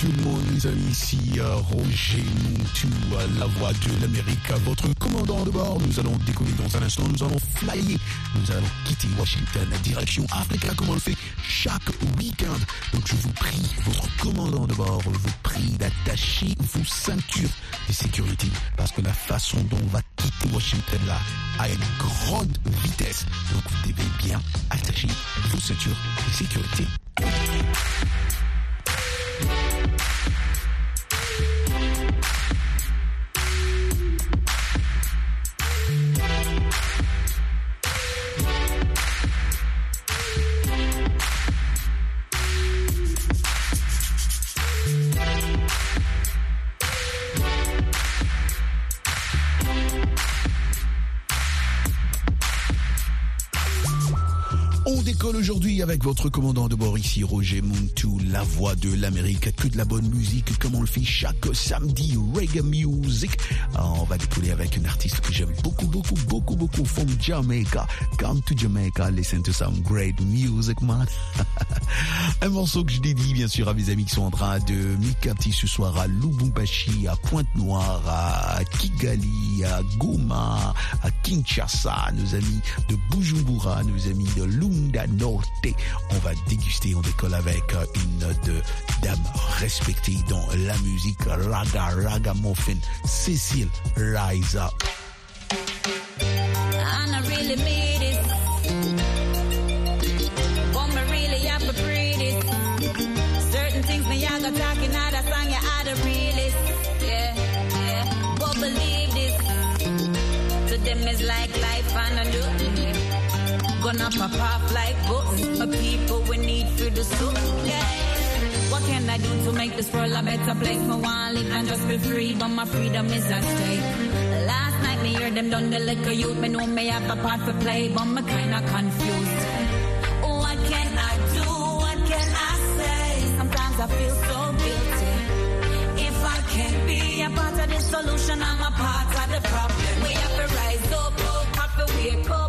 tout le monde, les amis, ici Roger Moutou, la voix de l'Amérique, votre commandant de bord. Nous allons décoller dans un instant, nous allons flyer, nous allons quitter Washington, direction Africa, comme on le fait chaque week-end. Donc je vous prie, votre commandant de bord, vous prie d'attacher vos ceintures de sécurité, parce que la façon dont on va quitter Washington là a une grande vitesse. Donc vous devez bien attacher vos ceintures de sécurité. Avec votre commandant de bord ici, Roger Muntu, la voix de l'Amérique, que de la bonne musique comme on le fait chaque samedi, reggae music. Ah, on va décoller avec une artiste que j'aime beaucoup, beaucoup, beaucoup, beaucoup from Jamaica. Come to Jamaica, listen to some great music, man. un morceau que je dédie bien sûr à mes amis qui sont en train de m'écarter ce soir à Lubumbashi, à Pointe-Noire, à Kigali, à Goma, à Kinshasa, nos amis de Bujumbura, nos amis de Lunda Norte. On va déguster, on décolle avec euh, une de dame respectée dans la musique. Raga, raga muffin, Cécile Up. talking out Gonna pop off like books. A people we need for the soup. Yeah. What can I do to make this world a better place? Want live and just be free, but my freedom is at stake. Last night me hear them done the liquor youth. Me know me have a part to play, but me kinda confused. What can I do? What can I say? Sometimes I feel so guilty. If I can't be a part of the solution, I'm a part of the problem. We have to rise up, up, have to wake up,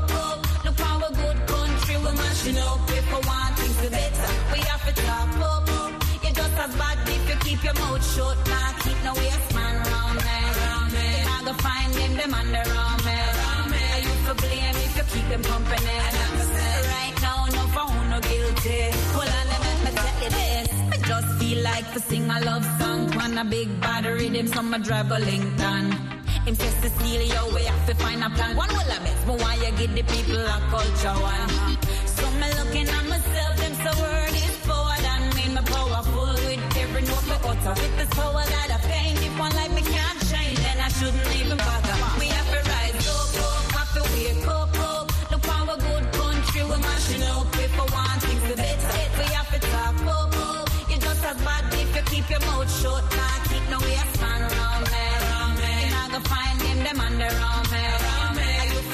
up. If we want things to better, we have to talk up. You're just as bad if you keep your mouth shut. Nah, keep no waste man round me. You're not gonna find them, them under arm me. You for blame if you keep them company. Right now, no phone, no guilty. On, let me tell you this. I just feel like to sing a love song on a big bad rhythm, so I drive a Lincoln. Him says Cecilia, we have to find a plan. One will I miss, but why you give the people a culture one? With that I one life me can't change, then I shouldn't even bother. We have to up. Look how a good country we're mashing up. If I want things to better, we have to talk. You're just as bad if you keep your mouth shut.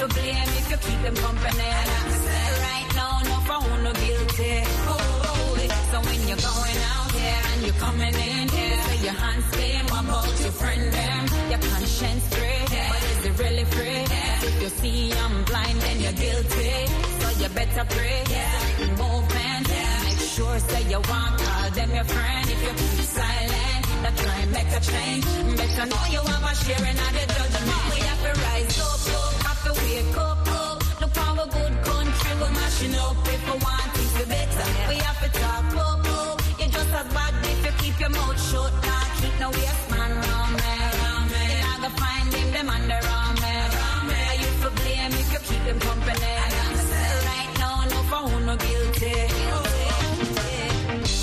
to blame if you keep them company. Right now, no no guilty. Oh, oh, oh, so when you're going out and you're coming in here, hands what about your friend them? Your conscience free, but is it really free? If you see I'm blind, then you're guilty. So you better pray. Movement, make sure say you want call them your friend. If you keep silent, that try and make a change. Better know you have a sharing of the judgment. We have to rise up, up have to wake up, up. Look how a good country we're mashing up. If we want things to better, we have to talk up, keep your mouth shut. Nah, keep no waste man round me. You're not gonna find them, them under arm me. Are you for blame if you keep them company? Right now, no for who no guilty.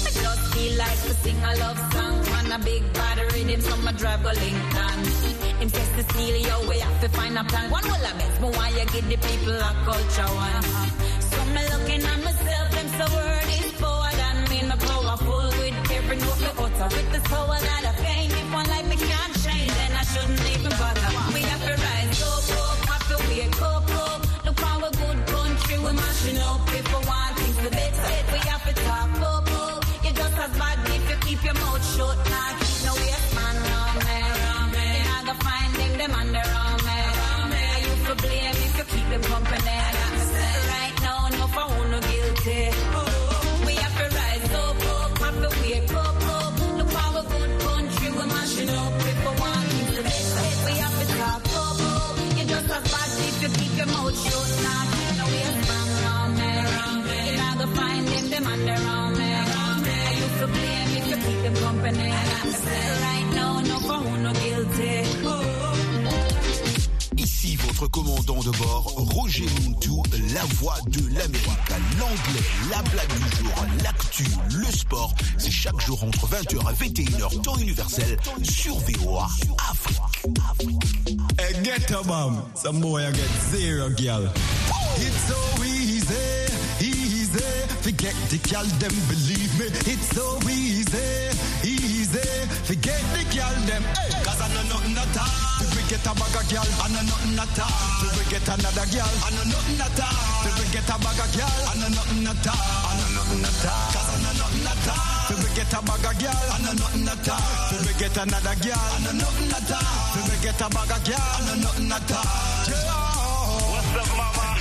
I just feel like to sing a love song on a big body rhythm, so my drive go Lincoln. Him test to steal your way, have to find a plan. One will I best, but why you give the people a culture one? So me looking at myself, them so word every note me utter. With this power that I fame, if one life me can't change, then I shouldn't even bother. We have to rise up, up, have to wake up, up. Look how a good country we're mashing up. If we want things to better, we have to talk up, up. You're just as bad if you keep your mouth shut, nah, keep no waste man round me. You're not gonna find them, them on me. And you for blame if you keep them company. Commandant de bord, Roger Montou, la voix de l'Amérique. L'anglais, la blague du jour, l'actu, le sport, c'est chaque jour entre 20h et 21h, temps universel, sur VOA Afrique. Hey, get a bomb. Some boy I get zero girl. It's so easy, easy. Forget the girl, them believe me. It's so easy, easy. Forget the girl, them. Cause I know nothing. Get a bag of girl, I know nothing at all. If we get another girl, I know nothing at all. If we get a bag of girl, I know nothing at all. I know nothing at all. Cause I know nothing at all. If we get a bag of girl, I know nothing at all. If we get another girl, I know nothing at all. If we get a bag of girl, I know nothing at all. What's up, mama?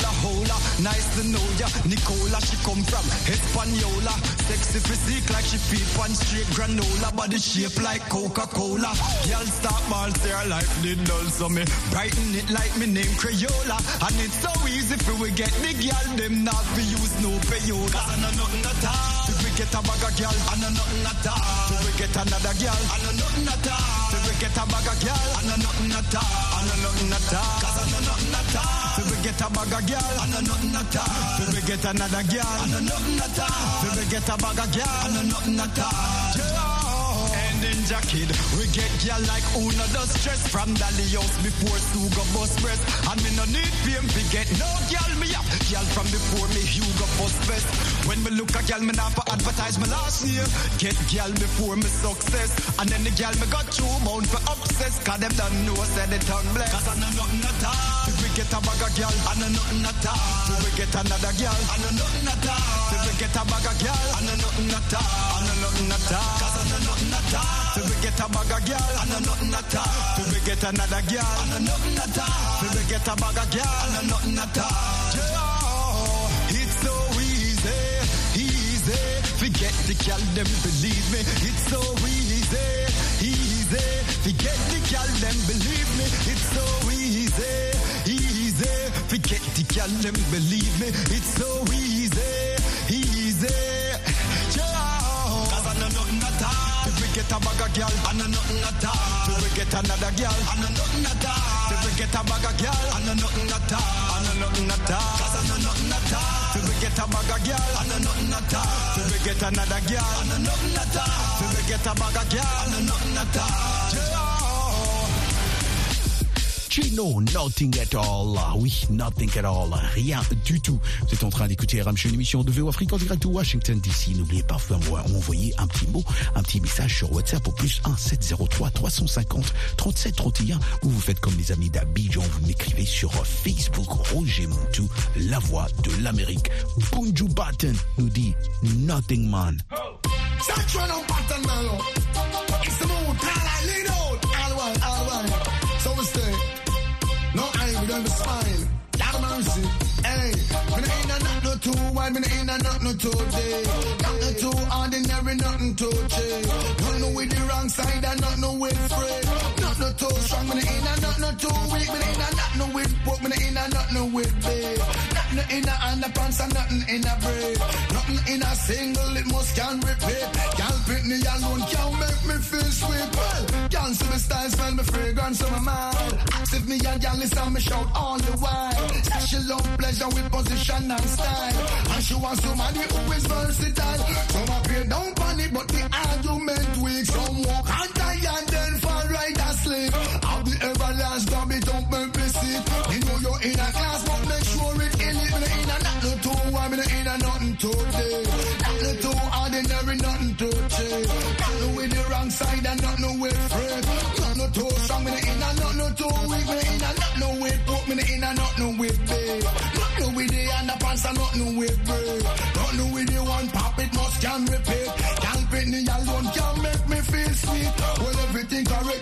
Hola, hola, nice to know ya. Nicola, she come from Hispaniola. Sexy physique like she feed one straight granola. Body shape like Coca-Cola. Girl start ball, say her life did dull. So me brighten it like me name Crayola. And it's so easy for we get the girl. Them not be use no payola. Cause I know nothing at all. If we get a bag of girl, I know nothing at all. If we get another girl, I know nothing at all. If we get a bag of girl, I know nothing at all. I know nothing at all. Cause I know nothing at all. Get a bag of girl, I know nothing at all. If we get another girl, I know nothing at all. If we get a bag of girl, I know nothing at all. And in jacket, we get girl like Una does stress from Dali house before Suga bus press. And me no need fame to get no girl me up. Girl from before me Hugo bus best. When me look a girl, me not for advertise my last year. Get girl before me success. And then the girl me got two bound for obsess. Cause them don't know say the tongue bless. Cause I know nothing at all. We get a bag of girl, I know nothing at all. If we get another girl, I know nothing at all. If we get a bag of girl, I know nothing at all. I know nothing at all. Cause I know nothing at all. If we get a bag of girl, I know nothing at all. If we get another girl, I know nothing at all. If we get a bag of girl, I know nothing at all. It's so easy, easy. Forget the girl, them believe me. It's so easy, easy. Forget the girl, them believe me. It's so easy. Forget the girl, them believe me. It's so easy, easy. Yeah, cause I know nothing at all. If we get a bag of girl, I know nothing at all. If we get another girl, I know nothing at all. If we get a bag of girl, I know nothing at all. I know nothing at all. Cause I know nothing at all. If we get a bag of girl, I know nothing at all. If we get another girl, I know nothing at all. If we get a bag of girl, I know nothing at all. Chino, nothing at all. Oui, nothing at all. Rien du tout. Vous êtes en train d'écouter RM une émission de VO Afrique en direct de Washington DC. N'oubliez pas de m'envoyer un petit mot, un petit message sur WhatsApp au plus 1 703 350 37 31 ou vous faites comme les amis d'Abidjan, vous m'écrivez sur Facebook Roger Montou, la voix de l'Amérique. Bunju Batten nous dit Nothing Man. Don't be smile. Lord mercy. Hey, me no in a not no too wide, me no in a not no too day. Not no too ordinary, nothing too cheap. Not no with the wrong side and not no with free. Not no too strong, me no in a not no too weak, me no in a not no with pork, me no in a not no with big. Nothing in a underpants and nothing in a braid. Nothing in a single, it must can repeat. Pick me alone, can't make me feel sweet. Well, can't see me style, smell me fragrance on my mind. If me and y'all listen, me shout all the while. Say she love pleasure with position and style. And she wants somebody who is versatile. Some appear down on it, but the argument weak. Some walk and die and then fall right asleep. I'll be everlasting, don't be don't make me sick. You know you're in a class, but make sure it ain't in a nothing no two. I'm in a nothing today. way we in and not no way put me in and not no way babe. Not no way the underpants are not no way babe. Not no way the one pop it must can repeat.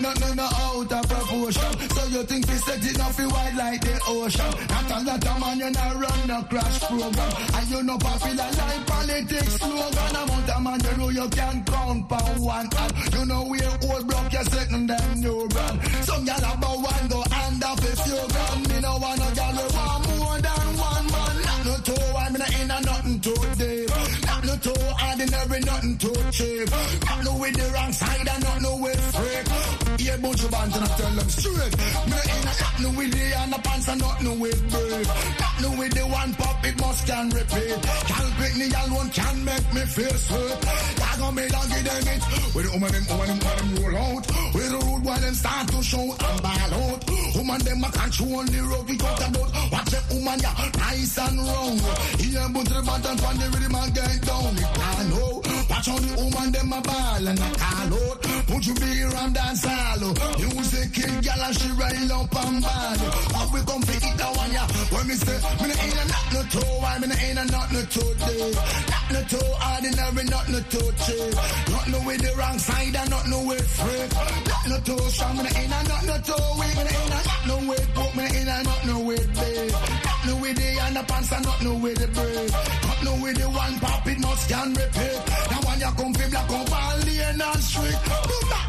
Everything correct, nothing out of proportion. So you think we set it off wide like the ocean. Not a lot of man you not run the crash program. And you know popular like politics slogan. Amount of man you know you can count for one hand. You know we old block you setting them new brand. Some gal about one go hand off if you gun. Me no want no we want more than one man. Not no two, I'm a in a nothing deep. Not no two ordinary, nothing too cheap. Not no with the wrong side and not no with bunch of bands and I tell them straight. Me no in a nothing with the underpants and nothing with brave. Nothing with the one pop, it must can repeat. Can't pick me alone, can make me feel sweet. On me, don't give them it. With the woman, them, woman, them, woman, them roll out. With the road while them start to show and ball out. Woman, them a control the road we talk about. Watch the woman, yeah, nice and round. Here, but the button from the rhythm and get down. It can know. Watch how the woman, them a ball and a call out. Put you big around dance hall. Music kill, gal and she rail up and bad. How we come to eat that one, yeah. When me say, me no ain't a not no toe, why me no ain't a not no toe day. Not no toe, ordinary, not no toe cheap. Not no with the wrong side and not no with freak. Not no toe strong, me no ain't a not no toe weak. Me no ain't a not no with poke, me no ain't a not no with big. Not no with the underpants and not no with the braid. Not no with the one pop, it must can repeat. Now when you come fi black all lane and street. Boom, back.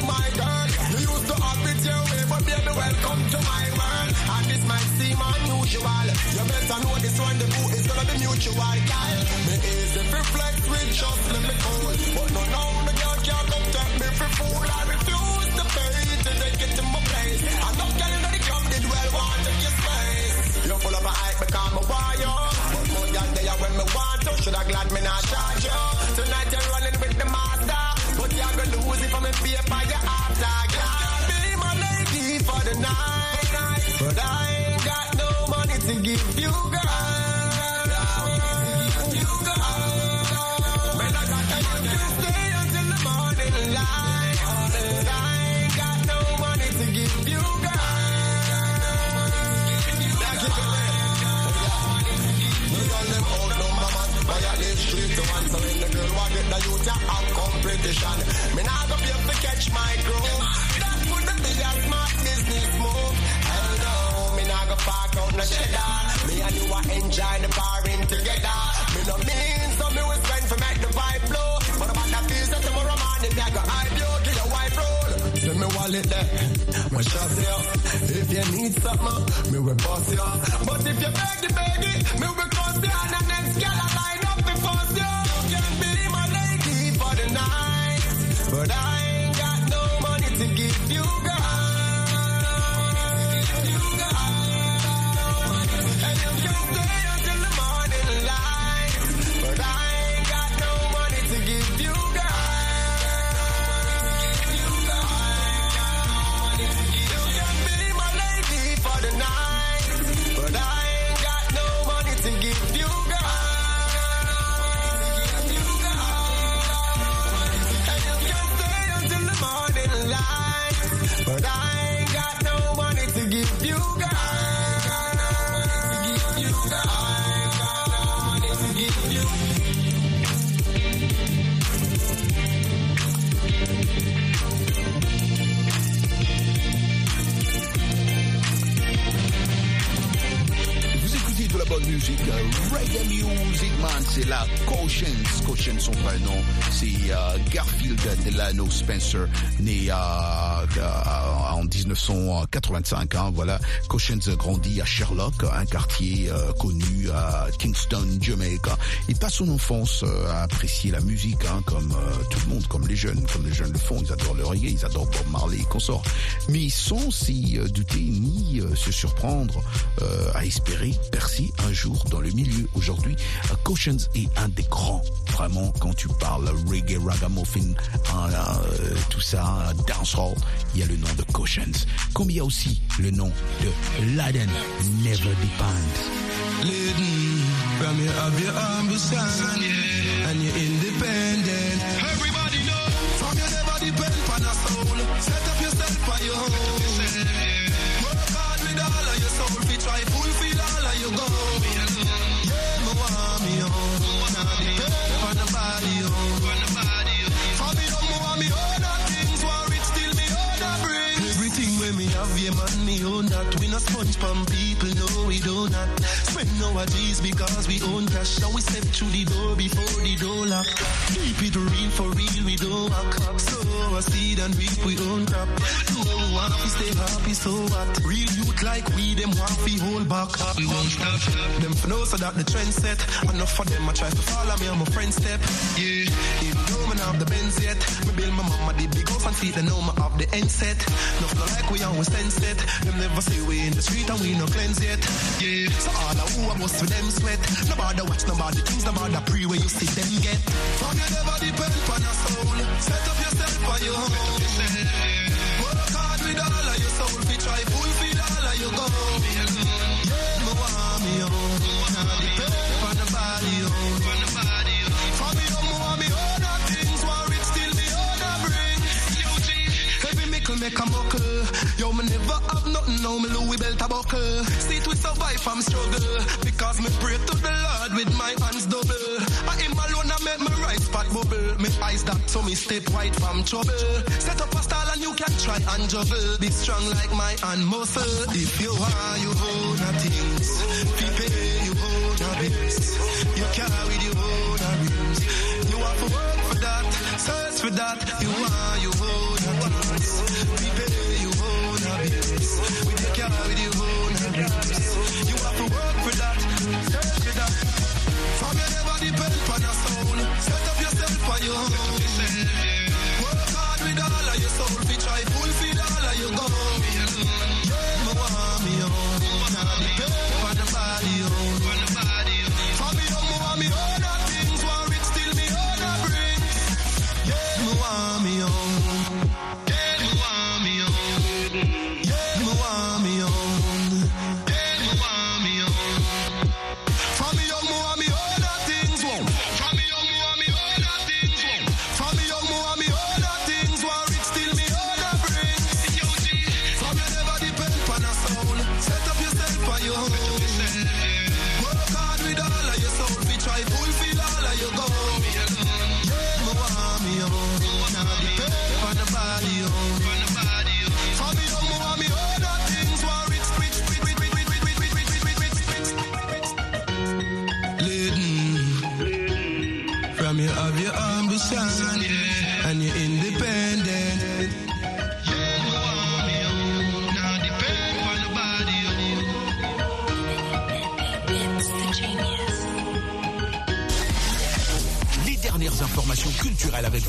You used to have it your way, but baby, welcome to my world. And this might seem unusual. You better know this one, the is gonna be mutual, girl. Me easy with just let me cool. But no, no, But I ain't got no money to give you, girl. To So when the girl. Get the youth have competition? Me nah go be able to catch my crew That would be a smart business move park out no cheddar Me and you a enjoy the parring together. Me no mean so me will spend for make the vibe blow But about that feels that tomorrow morning Me I go hype you to your wife roll. Send me wallet there My shot you. If you need something Me will boss you. But if you beg the baby Me will cost you And the next girl I line up before you. You can be my lady for the night But I c'est la Caution. Caution, son prénom c'est euh, Garfield Delano Spencer, né euh, euh, en 1985. Hein, voilà, Cautions grandit à Sherlock, un quartier connu à Kingston, Jamaica. Il passe son enfance à apprécier la musique, hein, comme tout le monde, comme les jeunes, comme les jeunes le font. Ils adorent le reggae, ils adorent Bob Marley et consorts. Mais sans s'y douter ni se surprendre à espérer percer un jour dans le milieu. Aujourd'hui, Cautions est un des grands, vraiment, quand tu parles reggae, ragamuffin, euh, tout ça, dancehall, il y a le nom de Cautions. Comme il y a aussi le nom de Laden Never Depend. No we do. Spend our G's because we own cash. Now we step through the door before the door lock. Keep it real for real, we don't walk. So I seed and reap we own crap. we want to stay happy, so what? Real youth like we, them want to hold back. We won't stop. Them for know so that the trend set. Enough for them, I try to follow me on my friend step. Yeah, me have the Benz yet. Me build my mama the big house and see they know me have the end set. Nothing like we always stand set. Them never say we in the street and we no cleanse yet. Yeah, so all I who I must with them sweat. Nobody watch nobody things, nobody pre where you see them get. From you never depend on your soul. Set up yourself on your own. Work hard with all of your soul. Fi try fulfill make a muckle. Yo, me never have nothing, now me Louis belt a buckle. See we survive from struggle. Because me pray to the Lord with my hands double. I him alone I make my right spot bubble. Me eyes dark so me step white from trouble. Set up a style and you can try and juggle. Be strong like my hand muscle. If you are, you own a things. People, you own a bills. You carry you own a rings. You have to work for that, search for that. You are, you own a things. We take care with you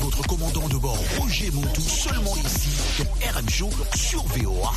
votre commandant de bord Roger Montou, seulement ici, dans RM sur VOA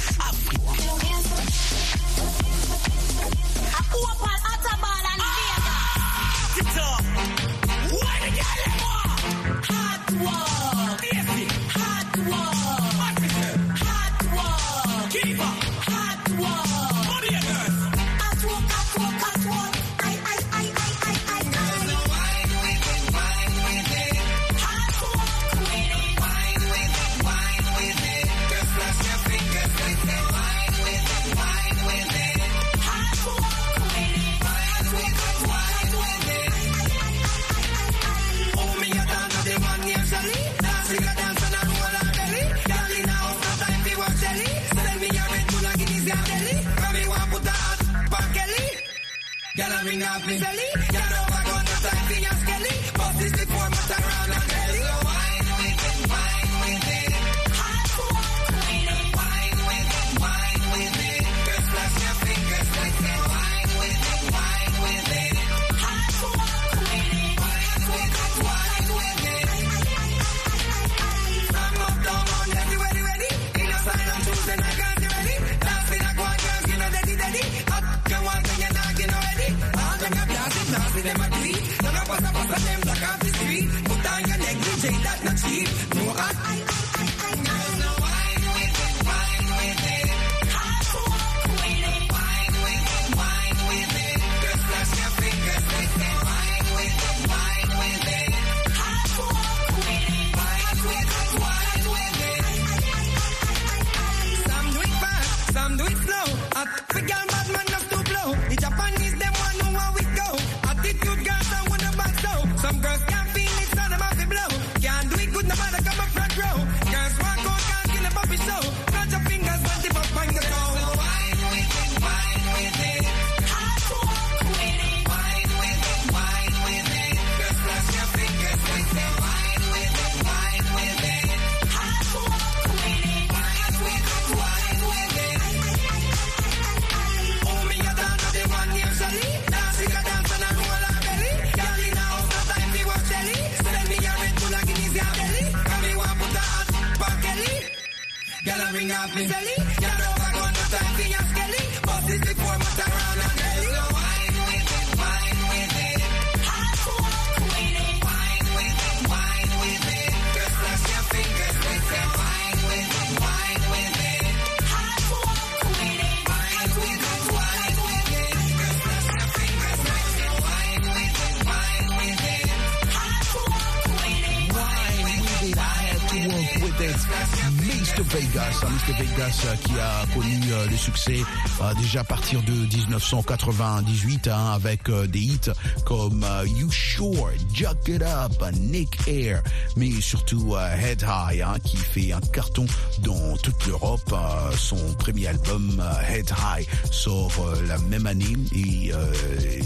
dates. East Vegas, hein, un Vegas euh, qui a connu euh, le succès euh, déjà à partir de 1998 hein, avec des hits comme You Sure, Jack It Up, Nick Air, mais surtout Head High hein, qui fait un carton dans toute l'Europe. son premier album Head High sort la même année et euh,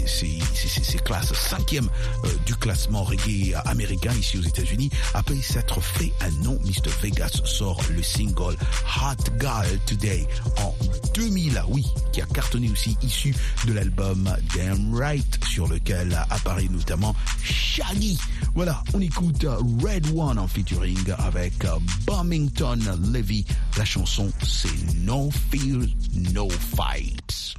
c'est classe cinquième du classement reggae américain ici aux États-Unis après s'être fait un nom. Mr Vegas sort le single Hot Girl Today en 2000, oui, qui a cartonné aussi issu de l'album Damn Right sur lequel apparaît notamment Shaggy. Voilà, on écoute Red One en featuring avec Bombington Levy. La chanson c'est No Fear, No Fights.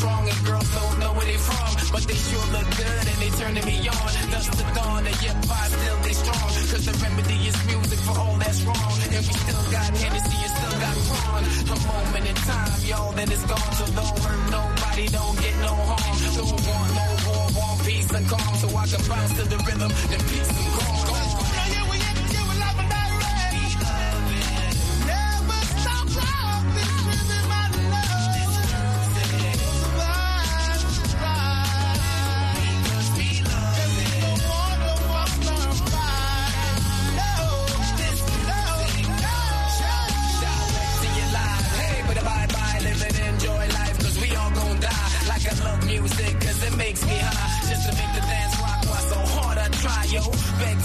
strong and girls don't know where they from, but they sure look good and they turning me on. Dust to dawn, of your hop still they strong, cause the remedy is music for all that's wrong. And we still got Hennessy and still got Kron. A moment in time, y'all, then it's gone. So don't hurt nobody, don't get no harm. Don't want no war, want peace and calm, so I can bounce to the rhythm, and peace and calm.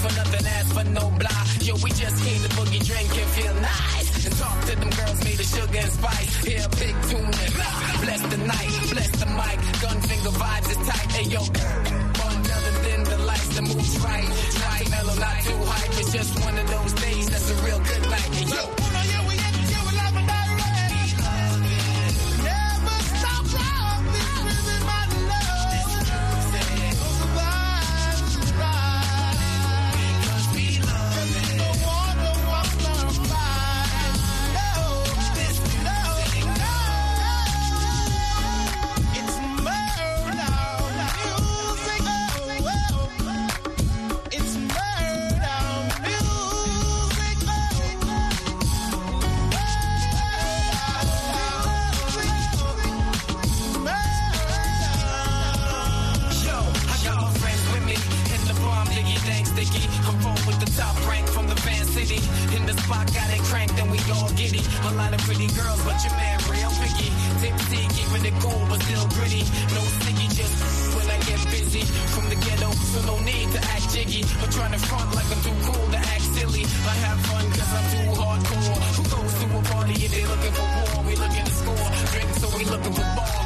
for nothing, ask for no blah. Yo, we just came to boogie, drink and feel sticky. I'm on with the top rank from the Van City. In the spot, got it cranked, and we all giddy. A lot of pretty girls, but your man real picky. Tipsy, keeping it cool, but still gritty. No sticky, just when I get busy. From the ghetto, so no need to act jiggy. Or trying to front like I'm too cool to act silly. I have fun cause I'm too hardcore. Who goes to a party if they looking for war? We looking to score. Drink, so we looking for ball.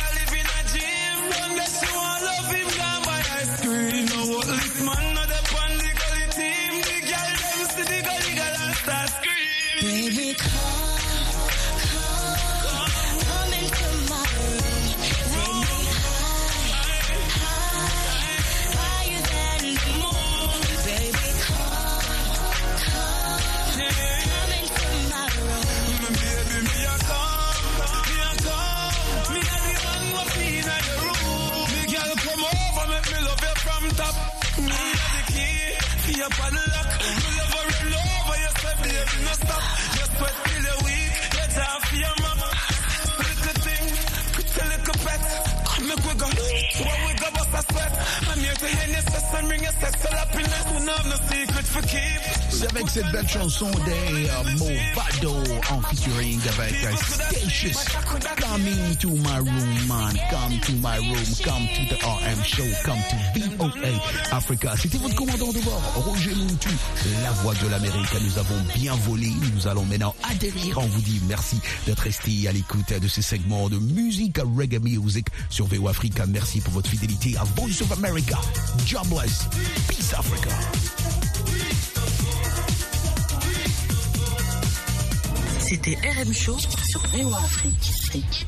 Avec cette belle chanson des euh, Movado en featuring avec euh, Statius. Coming to my room, man. Come to my room. Come to the RM show. Come to VOA Africa. C'était votre commandant de bord, Roger Moutou, la voix de l'Amérique. Nous avons bien volé. Nous allons maintenant atterrir. On vous dit merci d'être resté à l'écoute de ces segments de musique reggae music sur VOA Africa. Merci pour votre fidélité à Voice of America. Jobless. Peace Africa. C'était RM Show sur VOA Afrique.